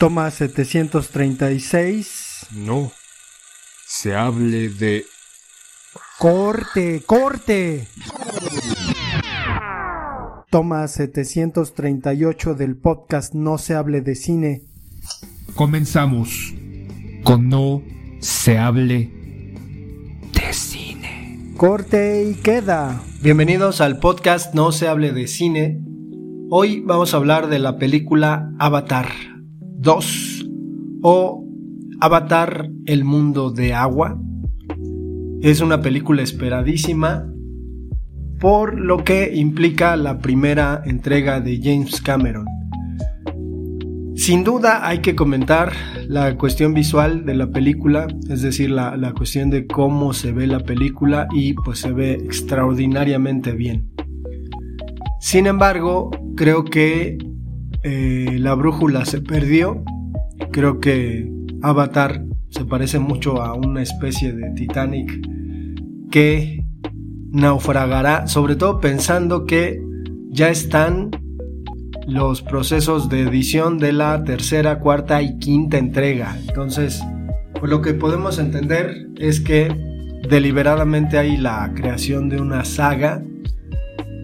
Toma 736. No. Se hable de... Corte, corte. Toma 738 del podcast No se hable de cine. Comenzamos con No se hable de cine. Corte y queda. Bienvenidos al podcast No se hable de cine. Hoy vamos a hablar de la película Avatar 2 o Avatar El mundo de agua. Es una película esperadísima por lo que implica la primera entrega de James Cameron. Sin duda hay que comentar la cuestión visual de la película, es decir, la, la, cuestión de cómo se ve la película y pues se ve extraordinariamente bien. Sin embargo, creo que eh, la brújula se perdió. Creo que Avatar se parece mucho a una especie de Titanic que naufragará, sobre todo pensando que ya están los procesos de edición de la tercera, cuarta y quinta entrega. Entonces, pues lo que podemos entender es que deliberadamente hay la creación de una saga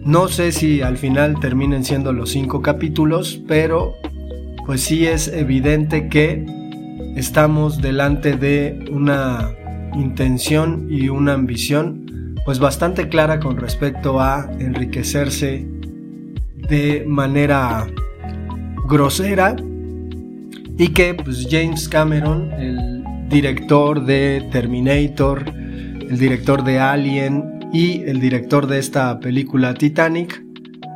no sé si al final terminen siendo los cinco capítulos, pero pues sí es evidente que estamos delante de una intención y una ambición pues bastante clara con respecto a enriquecerse de manera grosera y que pues James Cameron, el director de Terminator, el director de Alien, y el director de esta película Titanic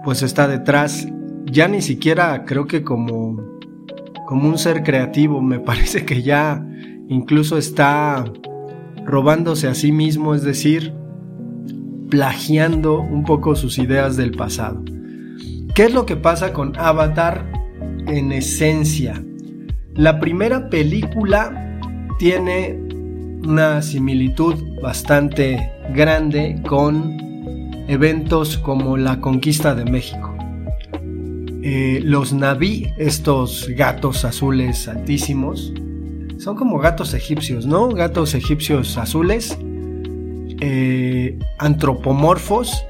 pues está detrás ya ni siquiera creo que como como un ser creativo me parece que ya incluso está robándose a sí mismo es decir plagiando un poco sus ideas del pasado ¿qué es lo que pasa con Avatar en esencia? la primera película tiene una similitud bastante grande con eventos como la conquista de México. Eh, los Naví, estos gatos azules altísimos, son como gatos egipcios, ¿no? Gatos egipcios azules, eh, antropomorfos.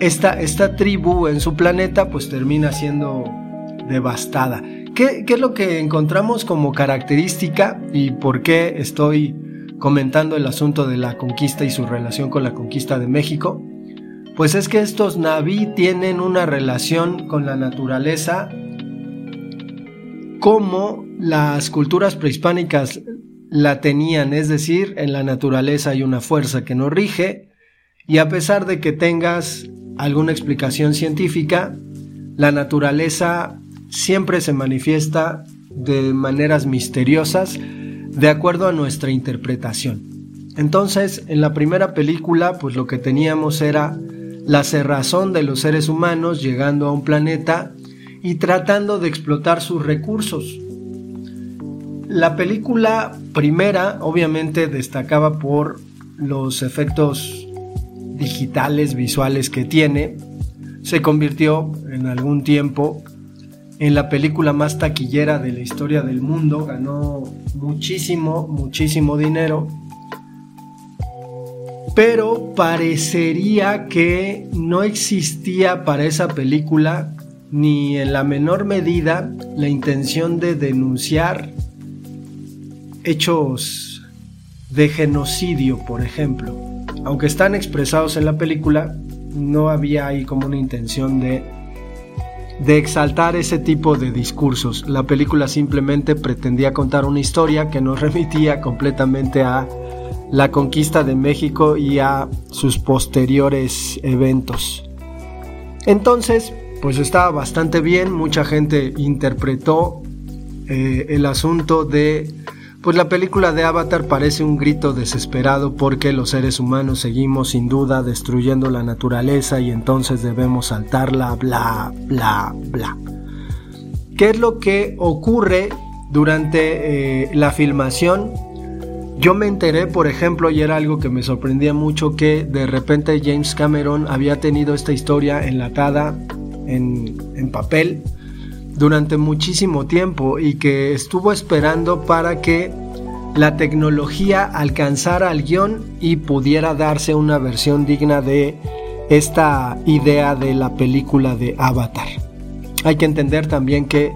Esta, esta tribu en su planeta pues termina siendo devastada. ¿Qué, es lo que encontramos como característica y por qué estoy comentando el asunto de la conquista y su relación con la conquista de México? Pues es que estos naví tienen una relación con la naturaleza como las culturas prehispánicas la tenían, es decir, en la naturaleza hay una fuerza que nos rige y a pesar de que tengas alguna explicación científica, la naturaleza siempre se manifiesta de maneras misteriosas de acuerdo a nuestra interpretación. Entonces, en la primera película, pues lo que teníamos era la cerrazón de los seres humanos llegando a un planeta y tratando de explotar sus recursos. La película primera obviamente destacaba por los efectos digitales visuales que tiene. Se convirtió en algún tiempo en la película más taquillera de la historia del mundo, ganó muchísimo, muchísimo dinero. Pero parecería que no existía para esa película ni en la menor medida la intención de denunciar hechos de genocidio, por ejemplo. Aunque están expresados en la película, no había ahí como una intención de de exaltar ese tipo de discursos. La película simplemente pretendía contar una historia que nos remitía completamente a la conquista de México y a sus posteriores eventos. Entonces, pues estaba bastante bien, mucha gente interpretó eh, el asunto de pues la película de Avatar parece un grito desesperado porque los seres humanos seguimos sin duda destruyendo la naturaleza y entonces debemos saltarla, bla, bla, bla. ¿Qué es lo que ocurre durante eh, la filmación? Yo me enteré, por ejemplo, y era algo que me sorprendía mucho, que de repente James Cameron había tenido esta historia enlatada en, en papel durante muchísimo tiempo y que estuvo esperando para que la tecnología alcanzara al guion y pudiera darse una versión digna de esta idea de la película de Avatar. Hay que entender también que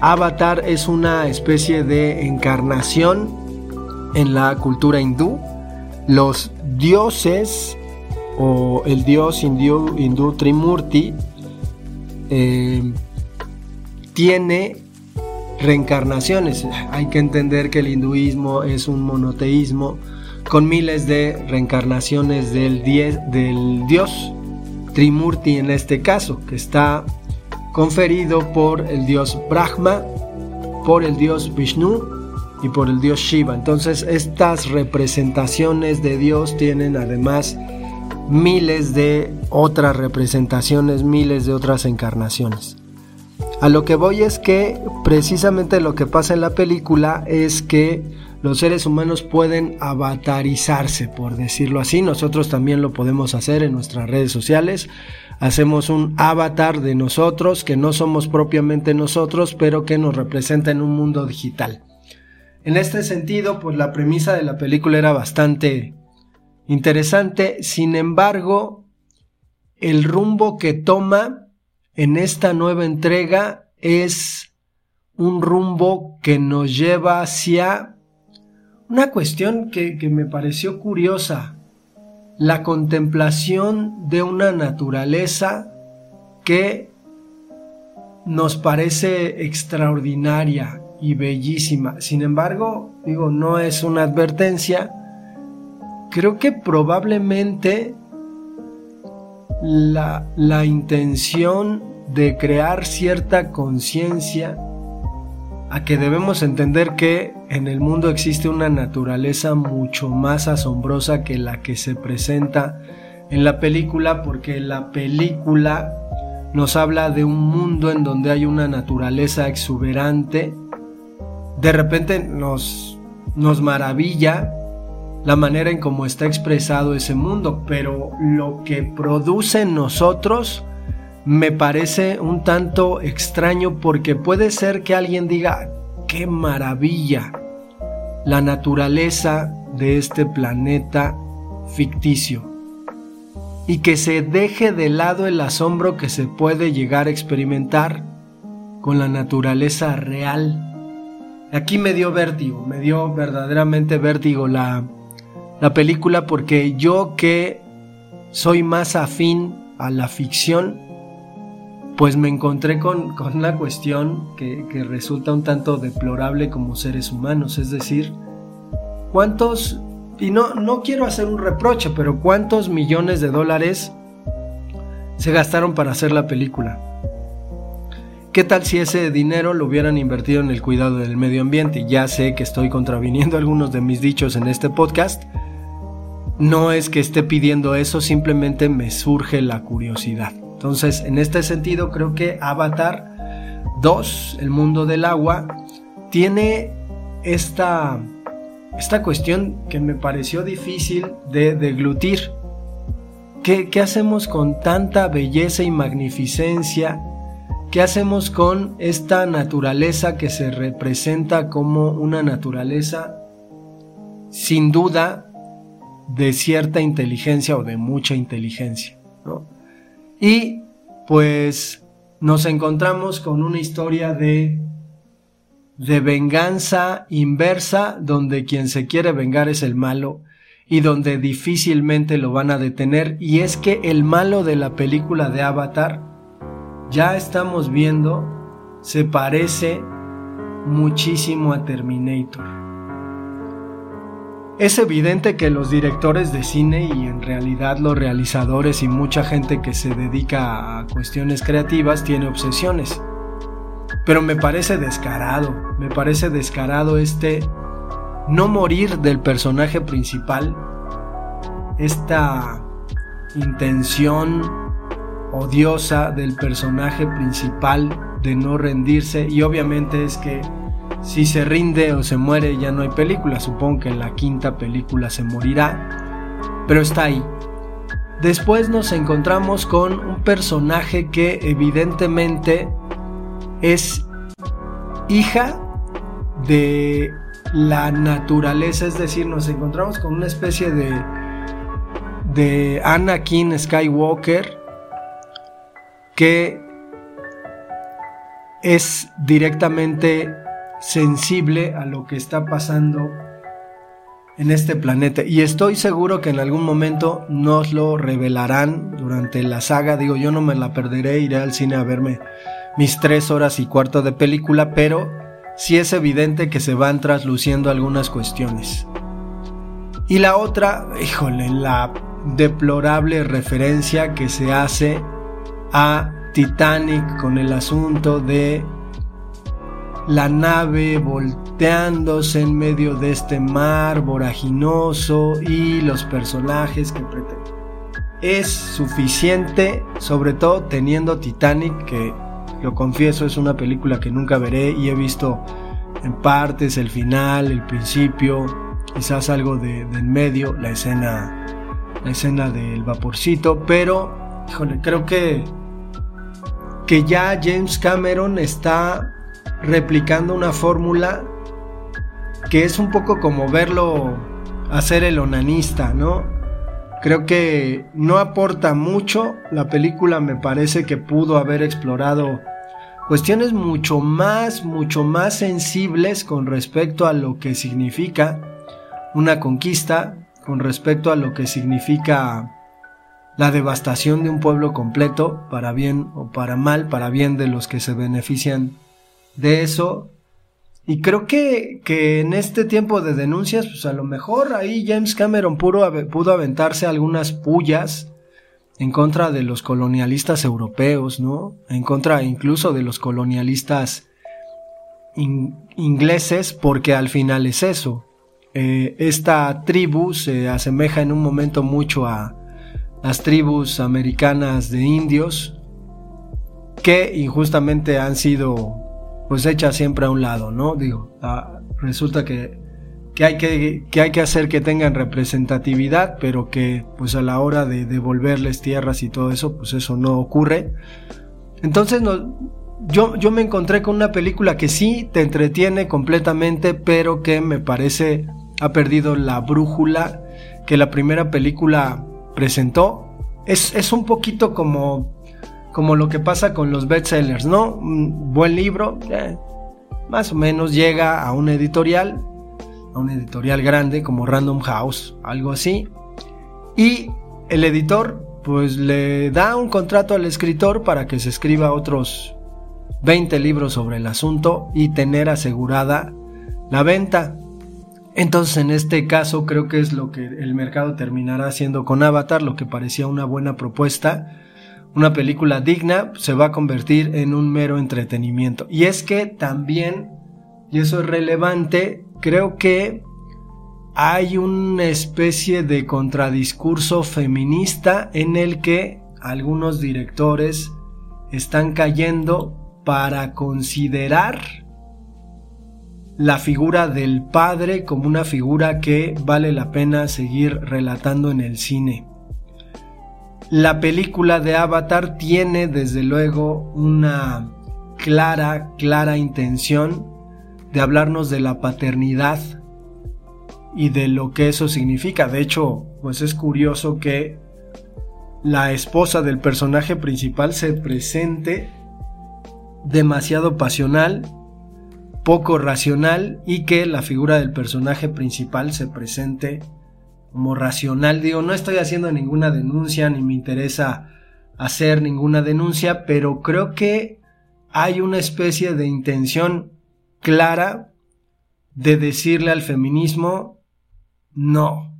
Avatar es una especie de encarnación en la cultura hindú. Los dioses o el dios hindú, Trimurti eh, tiene reencarnaciones. Hay que entender que el hinduismo es un monoteísmo con miles de reencarnaciones del, del dios Trimurti en este caso, que está conferido por el dios Brahma, por el dios Vishnu y por el dios Shiva. Entonces estas representaciones de Dios tienen además miles de otras representaciones, miles de otras encarnaciones. A lo que voy es que precisamente lo que pasa en la película es que los seres humanos pueden avatarizarse, por decirlo así. Nosotros también lo podemos hacer en nuestras redes sociales. Hacemos un avatar de nosotros que no somos propiamente nosotros, pero que nos representa en un mundo digital. En este sentido, pues la premisa de la película era bastante interesante. Sin embargo, el rumbo que toma en esta nueva entrega es un rumbo que nos lleva hacia una cuestión que, me pareció curiosa, la contemplación de una naturaleza que nos parece extraordinaria y bellísima. Sin embargo, digo, no es una advertencia. Creo que probablemente la, la intención de crear cierta conciencia a que debemos entender que en el mundo existe una naturaleza mucho más asombrosa que la que se presenta en la película, porque la película nos habla de un mundo en donde hay una naturaleza exuberante. De repente nos, nos maravilla la manera en cómo está expresado ese mundo, pero lo que produce en nosotros me parece un tanto extraño porque puede ser que alguien diga, qué maravilla, la naturaleza de este planeta ficticio y que se deje de lado el asombro que se puede llegar a experimentar con la naturaleza real. Aquí me dio vértigo, me dio verdaderamente vértigo la, la película porque yo que soy más afín a la ficción, pues me encontré con, una cuestión que, que, resulta un tanto deplorable como seres humanos, es decir, ¿cuántos, y no, no quiero hacer un reproche, pero cuántos millones de dólares se gastaron para hacer la película? ¿Qué tal si ese dinero lo hubieran invertido en el cuidado del medio ambiente? Ya sé que estoy contraviniendo algunos de mis dichos en este podcast, no es que esté pidiendo eso, simplemente me surge la curiosidad. Entonces, en este sentido, creo que Avatar 2, el mundo del agua, tiene esta, esta cuestión que me pareció difícil de deglutir. ¿Qué, ¿Qué hacemos con tanta belleza y magnificencia? ¿Qué hacemos con esta naturaleza que se representa como una naturaleza sin duda de cierta inteligencia o de mucha inteligencia. Y pues nos encontramos con una historia de, de venganza inversa donde quien se quiere vengar es el malo y donde difícilmente lo van a detener. Y es que el malo de la película de Avatar, ya estamos viendo, se parece muchísimo a Terminator. Es evidente que los directores de cine y en realidad los realizadores y mucha gente que se dedica a cuestiones creativas tiene obsesiones. Pero me parece descarado, me parece descarado este no morir del personaje principal, esta intención odiosa del personaje principal de no rendirse y obviamente es que si se rinde o se muere ya no hay película. Supongo que en la quinta película se morirá. Pero está ahí. Después nos encontramos con un personaje que evidentemente es hija de la naturaleza, es decir, nos encontramos con una especie de de Anakin Skywalker que es directamente sensible a lo que está pasando en este planeta. Y estoy seguro que en algún momento nos lo revelarán durante la saga. Digo, yo no me la perderé, iré al cine a verme mis tres horas y cuarto de película, pero sí es evidente que se van trasluciendo algunas cuestiones. Y la otra, híjole, la deplorable referencia que se hace a Titanic con el asunto de la nave volteándose en medio de este mar voraginoso y los personajes que pretenden. Es suficiente, sobre todo teniendo Titanic, que lo confieso es una película que nunca veré y he visto en partes el final, el principio, quizás algo de, en medio, la escena, la escena del vaporcito, pero creo que que ya James Cameron está replicando una fórmula que es un poco como verlo hacer el onanista, ¿no? Creo que no aporta mucho, la película me parece que pudo haber explorado cuestiones mucho más, mucho más sensibles con respecto a lo que significa una conquista, con respecto a lo que significa la devastación de un pueblo completo, para bien o para mal, para bien de los que se benefician de eso. Y creo que, que en este tiempo de denuncias, pues a lo mejor ahí James Cameron pudo, pudo aventarse algunas pullas en contra de los colonialistas europeos, ¿no? En contra incluso de los colonialistas ingleses, porque al final es eso. Eh, esta tribu se asemeja en un momento mucho a las tribus americanas de indios que injustamente han sido pues echa siempre a un lado, ¿no? Digo, ah, resulta que, que, hay que, que, hay que hacer que tengan representatividad, pero que pues a la hora de devolverles tierras y todo eso, pues eso no ocurre. Entonces yo, yo me encontré con una película que sí te entretiene completamente, pero que me parece ha perdido la brújula que la primera película presentó. Es, es un poquito como como lo que pasa con los bestsellers, ¿no? Un buen libro, eh, más o menos llega a un editorial, a un editorial grande como Random House, algo así, y el editor pues le da un contrato al escritor para que se escriba otros 20 libros sobre el asunto y tener asegurada la venta. Entonces en este caso creo que es lo que el mercado terminará haciendo con Avatar, lo que parecía una buena propuesta una película digna se va a convertir en un mero entretenimiento. Y es que también, y eso es relevante, creo que hay una especie de contradiscurso feminista en el que algunos directores están cayendo para considerar la figura del padre como una figura que vale la pena seguir relatando en el cine. La película de Avatar tiene desde luego una clara, clara intención de hablarnos de la paternidad y de lo que eso significa. De hecho, pues es curioso que la esposa del personaje principal se presente demasiado pasional, poco racional y que la figura del personaje principal se presente como racional. Digo, no estoy haciendo ninguna denuncia ni me interesa hacer ninguna denuncia, pero creo que hay una especie de intención clara de decirle al feminismo, no,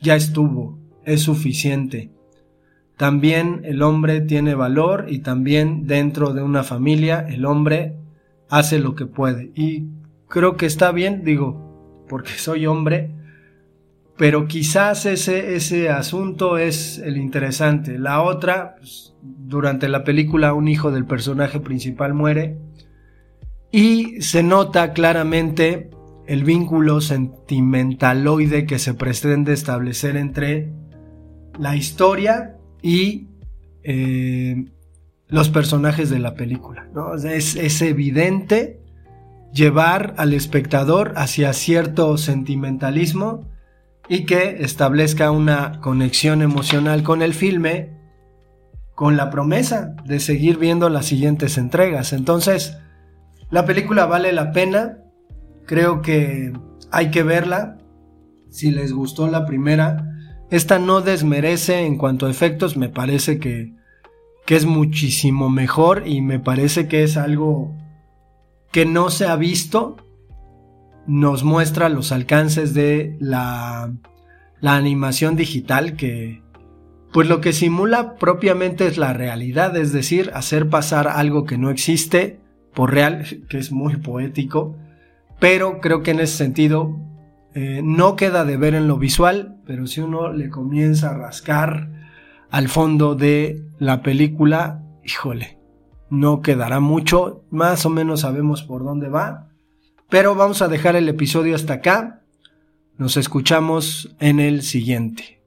ya estuvo, es suficiente. También el hombre tiene valor y también dentro de una familia el hombre hace lo que puede. Y creo que está bien, digo, porque soy hombre, pero quizás ese, ese asunto es el interesante. La otra, pues, durante la película un hijo del personaje principal muere y se nota claramente el vínculo sentimentaloide que se pretende establecer entre la historia y eh, los personajes de la película. ¿no? Es, es evidente llevar al espectador hacia cierto sentimentalismo y que establezca una conexión emocional con el filme con la promesa de seguir viendo las siguientes entregas. Entonces, la película vale la pena, creo que hay que verla, si les gustó la primera, esta no desmerece en cuanto a efectos, me parece que, que es muchísimo mejor y me parece que es algo que no se ha visto, nos muestra los alcances de la, animación digital que, pues lo que simula propiamente es la realidad, es decir, hacer pasar algo que no existe por real, que es muy poético, pero creo que en ese sentido eh, no queda de ver en lo visual, pero si uno le comienza a rascar al fondo de la película, híjole, no quedará mucho, más o menos sabemos por dónde va, pero vamos a dejar el episodio hasta acá, nos escuchamos en el siguiente.